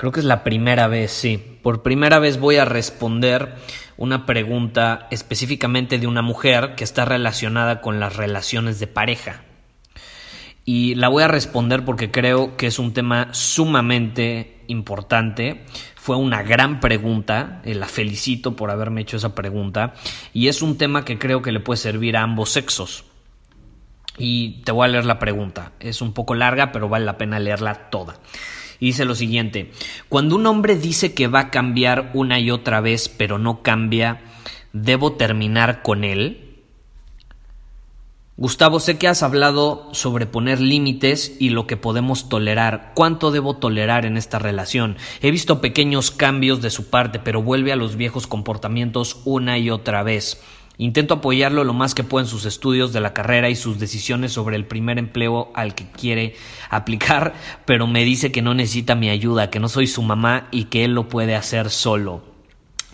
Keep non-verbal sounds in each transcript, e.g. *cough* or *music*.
creo que es la primera vez, sí, por primera vez voy a responder una pregunta específicamente de una mujer que está relacionada con las relaciones de pareja. Y la voy a responder porque creo que es un tema sumamente importante. Fue una gran pregunta, eh, la felicito por haberme hecho esa pregunta. Y es un tema que creo que le puede servir a ambos sexos. Y te voy a leer la pregunta. Es un poco larga, pero vale la pena leerla toda. Y dice lo siguiente, cuando un hombre dice que va a cambiar una y otra vez, pero no cambia, ¿debo terminar con él? Gustavo, sé que has hablado sobre poner límites y lo que podemos tolerar. ¿Cuánto debo tolerar en esta relación? He visto pequeños cambios de su parte, pero vuelve a los viejos comportamientos una y otra vez. Intento apoyarlo lo más que puedo en sus estudios de la carrera y sus decisiones sobre el primer empleo al que quiere aplicar, pero me dice que no necesita mi ayuda, que no soy su mamá y que él lo puede hacer solo.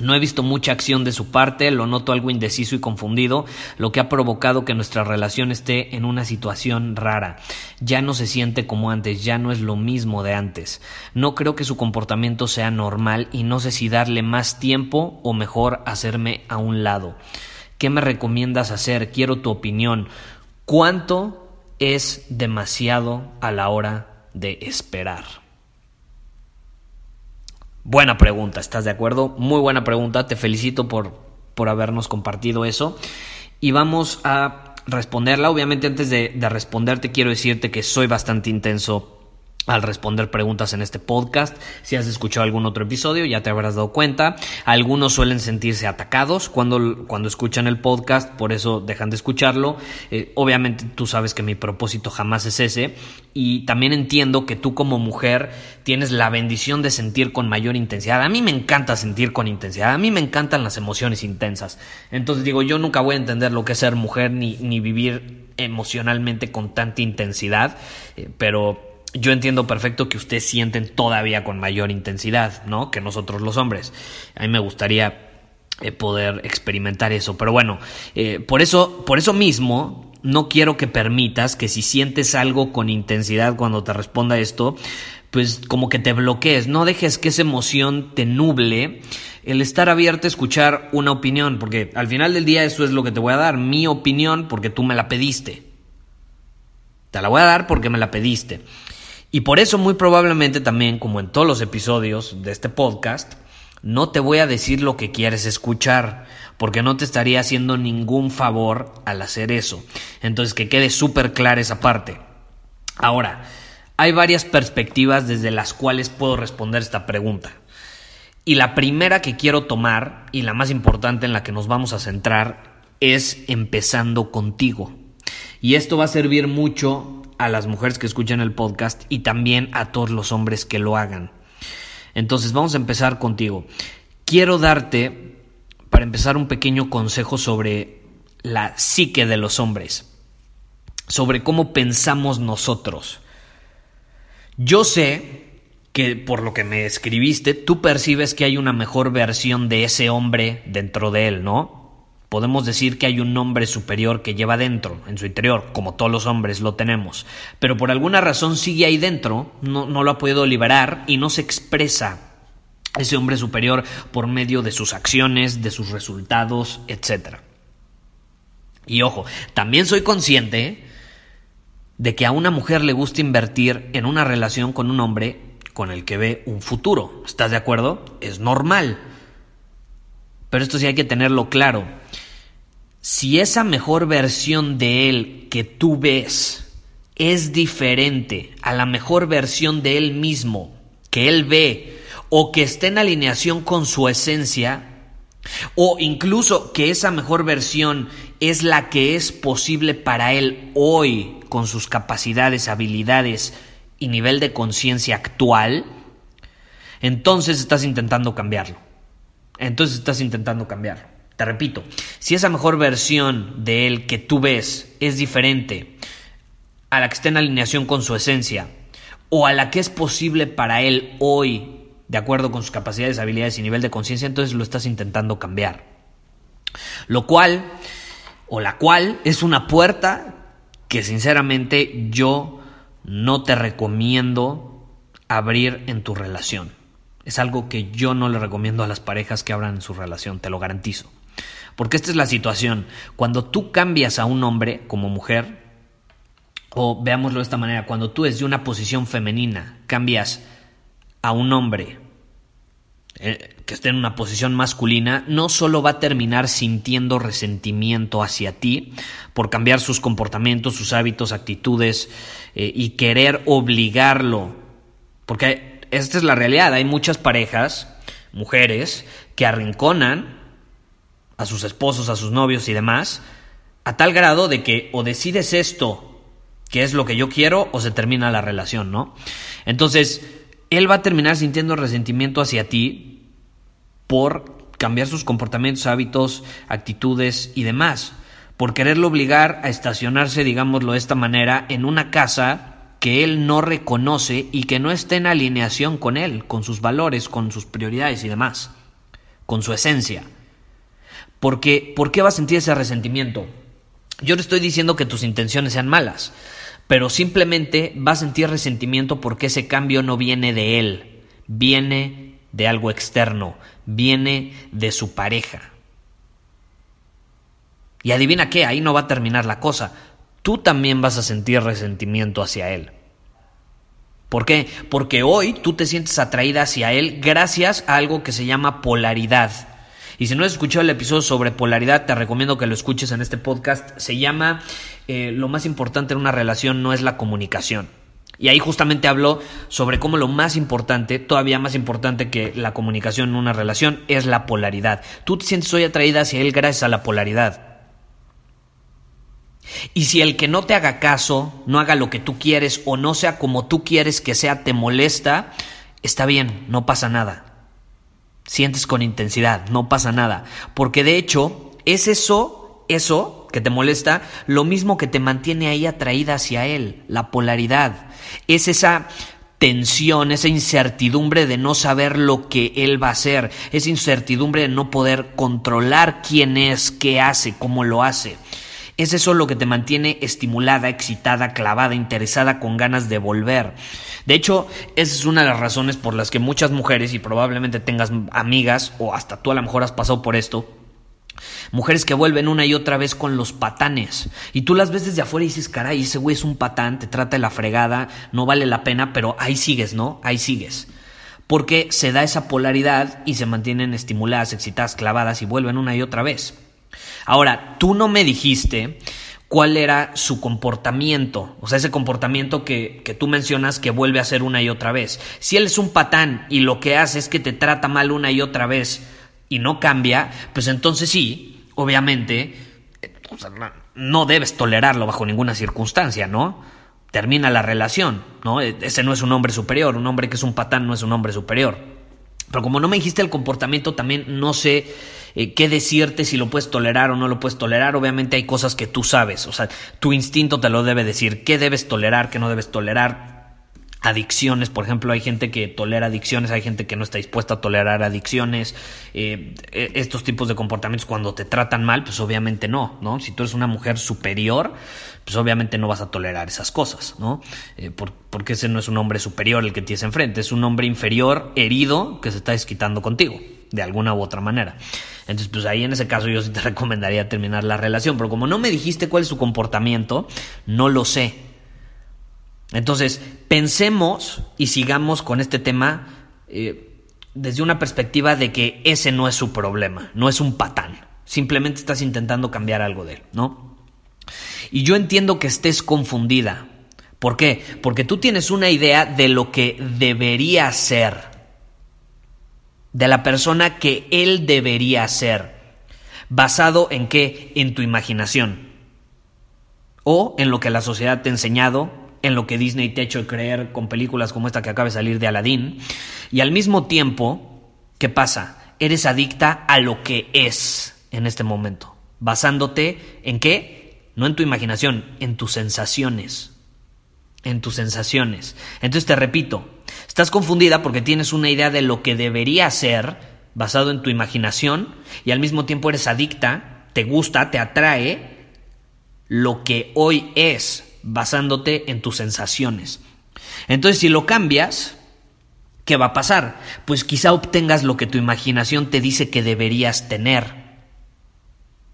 No he visto mucha acción de su parte, lo noto algo indeciso y confundido, lo que ha provocado que nuestra relación esté en una situación rara. Ya no se siente como antes, ya no es lo mismo de antes. No creo que su comportamiento sea normal y no sé si darle más tiempo o mejor hacerme a un lado. ¿Qué me recomiendas hacer? Quiero tu opinión. ¿Cuánto es demasiado a la hora de esperar? Buena pregunta, ¿estás de acuerdo? Muy buena pregunta, te felicito por, por habernos compartido eso. Y vamos a responderla. Obviamente antes de, de responderte quiero decirte que soy bastante intenso al responder preguntas en este podcast. Si has escuchado algún otro episodio, ya te habrás dado cuenta. Algunos suelen sentirse atacados cuando, cuando escuchan el podcast, por eso dejan de escucharlo. Eh, obviamente tú sabes que mi propósito jamás es ese. Y también entiendo que tú como mujer tienes la bendición de sentir con mayor intensidad. A mí me encanta sentir con intensidad. A mí me encantan las emociones intensas. Entonces digo, yo nunca voy a entender lo que es ser mujer ni, ni vivir emocionalmente con tanta intensidad. Eh, pero yo entiendo perfecto que ustedes sienten todavía con mayor intensidad, ¿no? Que nosotros los hombres. A mí me gustaría eh, poder experimentar eso, pero bueno, eh, por eso, por eso mismo, no quiero que permitas que si sientes algo con intensidad cuando te responda esto, pues como que te bloquees, no dejes que esa emoción te nuble el estar abierto a escuchar una opinión, porque al final del día eso es lo que te voy a dar, mi opinión, porque tú me la pediste. Te la voy a dar porque me la pediste. Y por eso muy probablemente también, como en todos los episodios de este podcast, no te voy a decir lo que quieres escuchar, porque no te estaría haciendo ningún favor al hacer eso. Entonces, que quede súper clara esa parte. Ahora, hay varias perspectivas desde las cuales puedo responder esta pregunta. Y la primera que quiero tomar, y la más importante en la que nos vamos a centrar, es empezando contigo. Y esto va a servir mucho a las mujeres que escuchan el podcast y también a todos los hombres que lo hagan. Entonces vamos a empezar contigo. Quiero darte, para empezar, un pequeño consejo sobre la psique de los hombres, sobre cómo pensamos nosotros. Yo sé que por lo que me escribiste, tú percibes que hay una mejor versión de ese hombre dentro de él, ¿no? Podemos decir que hay un hombre superior que lleva dentro, en su interior, como todos los hombres lo tenemos, pero por alguna razón sigue ahí dentro, no, no lo ha podido liberar y no se expresa ese hombre superior por medio de sus acciones, de sus resultados, etc. Y ojo, también soy consciente de que a una mujer le gusta invertir en una relación con un hombre con el que ve un futuro. ¿Estás de acuerdo? Es normal. Pero esto sí hay que tenerlo claro. Si esa mejor versión de él que tú ves es diferente a la mejor versión de él mismo que él ve o que esté en alineación con su esencia, o incluso que esa mejor versión es la que es posible para él hoy con sus capacidades, habilidades y nivel de conciencia actual, entonces estás intentando cambiarlo. Entonces estás intentando cambiarlo. Te repito, si esa mejor versión de él que tú ves es diferente a la que está en alineación con su esencia o a la que es posible para él hoy, de acuerdo con sus capacidades, habilidades y nivel de conciencia, entonces lo estás intentando cambiar. Lo cual, o la cual, es una puerta que sinceramente yo no te recomiendo abrir en tu relación. Es algo que yo no le recomiendo a las parejas que abran en su relación, te lo garantizo. Porque esta es la situación. Cuando tú cambias a un hombre como mujer, o veámoslo de esta manera, cuando tú desde una posición femenina cambias a un hombre eh, que esté en una posición masculina, no solo va a terminar sintiendo resentimiento hacia ti por cambiar sus comportamientos, sus hábitos, actitudes eh, y querer obligarlo, porque esta es la realidad, hay muchas parejas, mujeres, que arrinconan a sus esposos, a sus novios y demás, a tal grado de que o decides esto, que es lo que yo quiero, o se termina la relación, ¿no? Entonces, él va a terminar sintiendo resentimiento hacia ti por cambiar sus comportamientos, hábitos, actitudes y demás, por quererlo obligar a estacionarse, digámoslo de esta manera, en una casa que él no reconoce y que no esté en alineación con él, con sus valores, con sus prioridades y demás, con su esencia. Porque, ¿Por qué va a sentir ese resentimiento? Yo no estoy diciendo que tus intenciones sean malas pero simplemente va a sentir resentimiento porque ese cambio no viene de él, viene de algo externo, viene de su pareja. Y adivina qué, ahí no va a terminar la cosa. Tú también vas a sentir resentimiento hacia él. ¿Por qué? Porque hoy tú te sientes atraída hacia él gracias a algo que se llama polaridad. Y si no has escuchado el episodio sobre polaridad, te recomiendo que lo escuches en este podcast. Se llama eh, Lo más importante en una relación no es la comunicación. Y ahí justamente hablo sobre cómo lo más importante, todavía más importante que la comunicación en una relación, es la polaridad. Tú te sientes hoy atraída hacia él gracias a la polaridad. Y si el que no te haga caso, no haga lo que tú quieres o no sea como tú quieres que sea, te molesta, está bien, no pasa nada sientes con intensidad, no pasa nada. Porque de hecho, es eso, eso que te molesta, lo mismo que te mantiene ahí atraída hacia él, la polaridad. Es esa tensión, esa incertidumbre de no saber lo que él va a hacer, esa incertidumbre de no poder controlar quién es, qué hace, cómo lo hace. Es eso lo que te mantiene estimulada, excitada, clavada, interesada, con ganas de volver. De hecho, esa es una de las razones por las que muchas mujeres, y probablemente tengas amigas, o hasta tú a lo mejor has pasado por esto, Mujeres que vuelven una y otra vez con los patanes. Y tú las ves desde afuera y dices, caray, ese güey es un patán, te trata de la fregada, no vale la pena, pero ahí sigues, ¿no? Ahí sigues. Porque se da esa polaridad y se mantienen estimuladas, excitadas, clavadas y vuelven una y otra vez. Ahora, tú no me dijiste cuál era su comportamiento, o sea, ese comportamiento que, que, tú mencionas que vuelve a hacer una y otra vez. Si él es un patán y lo que hace es que te trata mal una y otra vez y no cambia, pues entonces sí, obviamente, eh, no debes tolerarlo bajo ninguna circunstancia, ¿no? Termina la relación, ¿no? E, ese no es un hombre superior, un hombre que es un patán no es un hombre superior. Pero como no me dijiste el comportamiento, también no sé eh, qué decirte si lo puedes tolerar o no lo puedes tolerar. Obviamente hay cosas que tú sabes, o sea, tu instinto te lo debe decir, qué debes tolerar, qué no debes tolerar. Adicciones, por ejemplo, hay gente que tolera adicciones, hay gente que no está dispuesta a tolerar adicciones. Eh, e, estos tipos de comportamientos cuando te tratan mal, pues obviamente no, ¿no? Si tú eres una mujer superior, pues obviamente no vas a tolerar esas cosas, ¿no? Eh, porque ese no es un hombre superior el que tienes enfrente, es un hombre inferior, herido, que se está desquitando contigo, de alguna u otra manera. Entonces, pues ahí en ese caso yo sí te *laughs* recomendaría terminar la relación. Pero como no me dijiste cuál es su comportamiento, no lo sé. Entonces, pensemos y sigamos con este tema eh, desde una perspectiva de que ese no es su problema, no es un patán. Simplemente estás intentando cambiar algo de él, ¿no? Y yo entiendo que estés confundida. ¿Por qué? Porque tú tienes una idea de lo que debería ser, de la persona que él debería ser, basado en qué? En tu imaginación. O en lo que la sociedad te ha enseñado, en lo que Disney te ha hecho creer con películas como esta que acaba de salir de Aladdin. Y al mismo tiempo, ¿qué pasa? Eres adicta a lo que es en este momento, basándote en qué? No en tu imaginación, en tus sensaciones. En tus sensaciones. Entonces te repito, estás confundida porque tienes una idea de lo que debería ser basado en tu imaginación y al mismo tiempo eres adicta, te gusta, te atrae lo que hoy es basándote en tus sensaciones. Entonces si lo cambias, ¿qué va a pasar? Pues quizá obtengas lo que tu imaginación te dice que deberías tener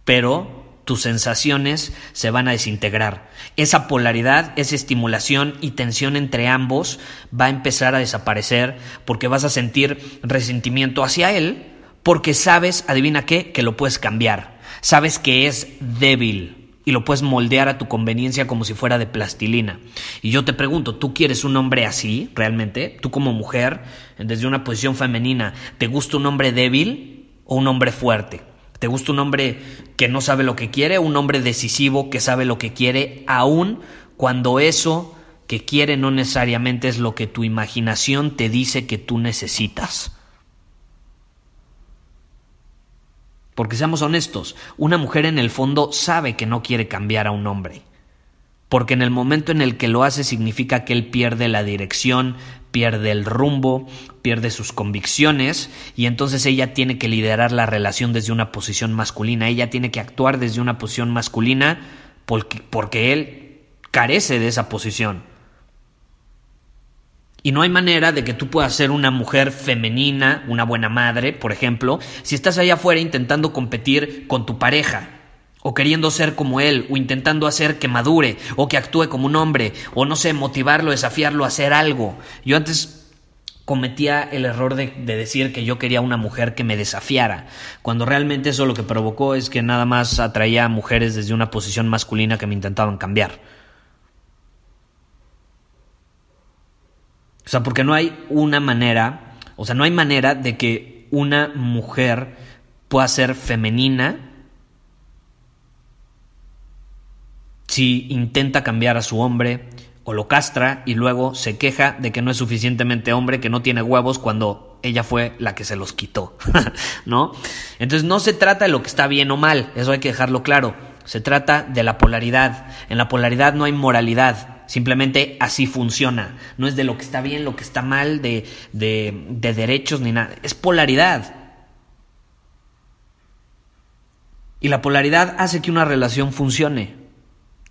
pero tus sensaciones se van a desintegrar. Esa polaridad, esa estimulación y tensión entre ambos va a empezar a desaparecer porque vas a sentir resentimiento hacia él porque sabes, adivina qué, que lo puedes cambiar. Sabes que es débil y lo puedes moldear a tu conveniencia como si fuera de plastilina. Y yo te pregunto, ¿tú quieres un hombre así realmente? ¿Tú como mujer, desde una posición femenina, te gusta un hombre débil o un hombre fuerte? ¿Te gusta un hombre que no sabe lo que quiere? ¿Un hombre decisivo que sabe lo que quiere? Aún cuando eso que quiere no necesariamente es lo que tu imaginación te dice que tú necesitas. Porque seamos honestos, una mujer en el fondo sabe que no quiere cambiar a un hombre porque en el momento en el que lo hace significa que él pierde la dirección, pierde el rumbo, pierde sus convicciones y entonces ella tiene que liderar la relación desde una posición masculina, ella tiene que actuar desde una posición masculina porque, porque él carece de esa posición. Y no hay manera de que tú puedas ser una mujer femenina, una buena madre, por ejemplo, si estás allá afuera intentando competir con tu pareja o queriendo ser como él, o intentando hacer que madure, o que actúe como un hombre, o no sé, motivarlo, desafiarlo a hacer algo. Yo antes cometía el error de, decir que yo quería una mujer que me desafiara, cuando realmente eso lo que provocó es que nada más atraía a mujeres desde una posición masculina que me intentaban cambiar. O sea, porque no hay una manera, o sea, no hay manera de que una mujer pueda ser femenina si intenta cambiar a su hombre o lo castra y luego se queja de que no es suficientemente hombre, que no tiene huevos cuando ella fue la que se los quitó, *laughs* ¿no? Entonces no se trata de lo que está bien o mal, eso hay que dejarlo claro, se trata de la polaridad. En la polaridad no hay moralidad, simplemente así funciona, no es de lo que está bien, lo que está mal, de, de, de derechos ni nada, es polaridad. Y la polaridad hace que una relación funcione.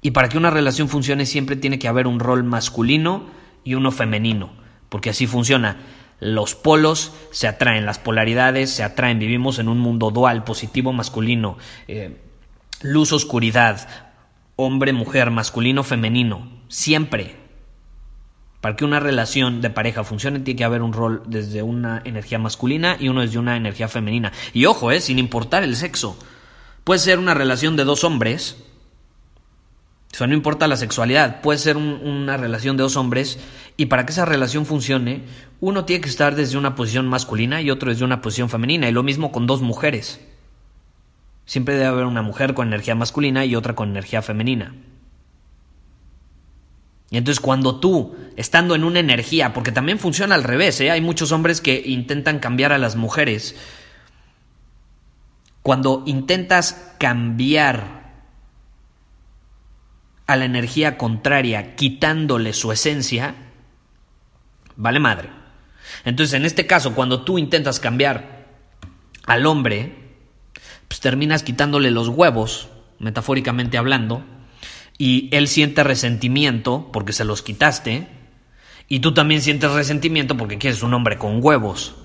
Y para que una relación funcione siempre tiene que haber un rol masculino y uno femenino, porque así funciona. Los polos se atraen, las polaridades se atraen, vivimos en un mundo dual, positivo, masculino, eh, luz, oscuridad, hombre, mujer, masculino, femenino, siempre. Para que una relación de pareja funcione tiene que haber un rol desde una energía masculina y uno desde una energía femenina. Y ojo, eh, sin importar el sexo. Puede ser una relación de dos hombres, o sea, no importa la sexualidad, puede ser una relación de dos hombres y para que esa relación funcione, uno tiene que estar desde una posición masculina y otro desde una posición femenina, y lo mismo con dos mujeres. Siempre debe haber una mujer con energía masculina y otra con energía femenina. Y entonces cuando tú, estando en una energía, porque también funciona al revés, ¿eh? hay muchos hombres que intentan cambiar a las mujeres, cuando intentas cambiar a la energía contraria, quitándole su esencia, vale madre. Entonces, en este caso, cuando tú intentas cambiar al hombre, pues terminas quitándole los huevos, metafóricamente hablando, y él siente resentimiento porque se los quitaste, y tú también sientes resentimiento porque quieres un hombre con huevos.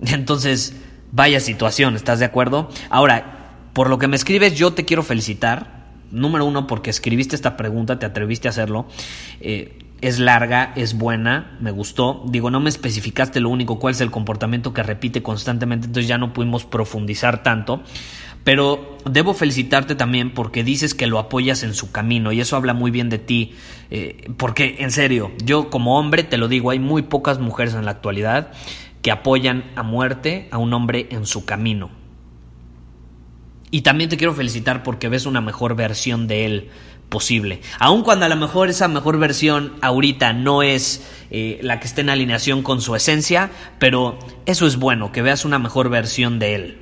*laughs* Entonces, vaya situación, ¿estás de acuerdo? Ahora, por lo que me escribes, yo te quiero felicitar Número uno, porque escribiste esta pregunta, te atreviste a hacerlo. Eh, es larga, es buena, me gustó. Digo, no me especificaste lo único, cuál es el comportamiento que repite constantemente, entonces ya no pudimos profundizar tanto. Pero debo felicitarte también porque dices que lo apoyas en su camino y eso habla muy bien de ti. Eh, porque, en serio, yo como hombre te lo digo, hay muy pocas mujeres en la actualidad que apoyan a muerte a un hombre en su camino. Y también te quiero felicitar porque ves una mejor versión de él posible. Aun cuando a lo mejor esa mejor versión ahorita no es eh, la que esté en alineación con su esencia, pero eso es bueno, que veas una mejor versión de él.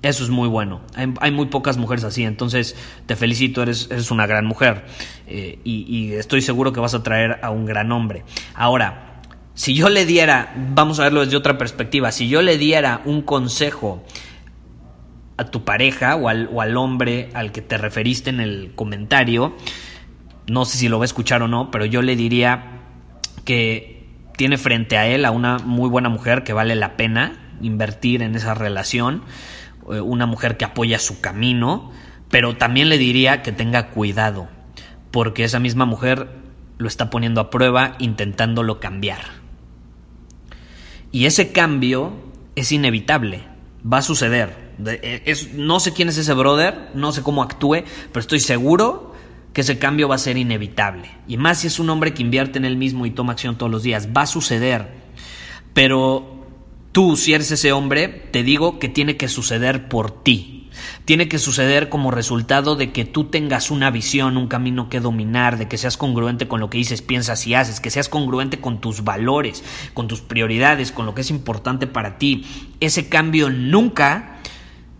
Eso es muy bueno. Hay, muy pocas mujeres así, entonces te felicito, eres, una gran mujer eh, y, y estoy seguro que vas a traer a un gran hombre. Ahora, si yo le diera, vamos a verlo desde otra perspectiva, si yo le diera un consejo a tu pareja o al, o al hombre al que te referiste en el comentario, no sé si lo va a escuchar o no, pero yo le diría que tiene frente a él a una muy buena mujer que vale la pena invertir en esa relación, eh, una mujer que apoya su camino, pero también le diría que tenga cuidado, porque esa misma mujer lo está poniendo a prueba intentándolo cambiar. Y ese cambio es inevitable, va a suceder, eh, no sé quién es ese brother, no sé cómo actúe, pero estoy seguro que ese cambio va a ser inevitable. Y más si es un hombre que invierte en él mismo y toma acción todos los días, va a suceder. Pero tú, si eres ese hombre, te digo que tiene que suceder por ti tiene que suceder como resultado de que tú tengas una visión, un camino que dominar, de que seas congruente con lo que dices, piensas y haces, que seas congruente con tus valores, con tus prioridades, con lo que es importante para ti. Ese cambio nunca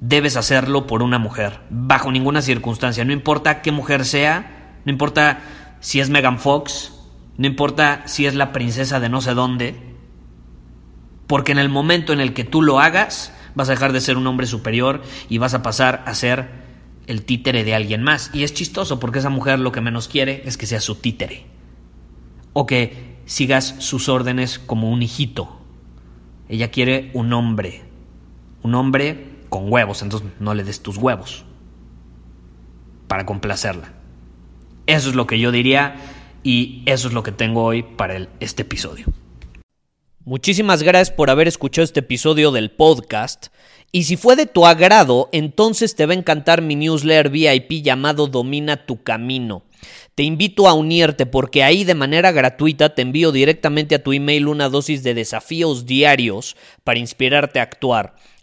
debes hacerlo por una mujer, bajo ninguna circunstancia, no importa qué mujer sea, no importa si es Megan Fox, no importa si es la princesa de no sé dónde, porque en el momento en el que tú lo hagas, vas a dejar de ser un hombre superior y vas a pasar a ser el títere de alguien más. Y es chistoso porque esa mujer lo que menos quiere es que sea su títere. O que sigas sus órdenes como un hijito. Ella quiere un hombre. Un hombre con huevos, entonces no le des tus huevos. Para complacerla. Eso es lo que yo diría y eso es lo que tengo hoy para este episodio. Muchísimas gracias por haber escuchado este episodio del podcast. Y si fue de tu agrado, entonces te va a encantar mi newsletter VIP llamado Domina tu Camino. Te invito a unirte porque ahí de manera gratuita te envío directamente a tu email una dosis de desafíos diarios para inspirarte a actuar.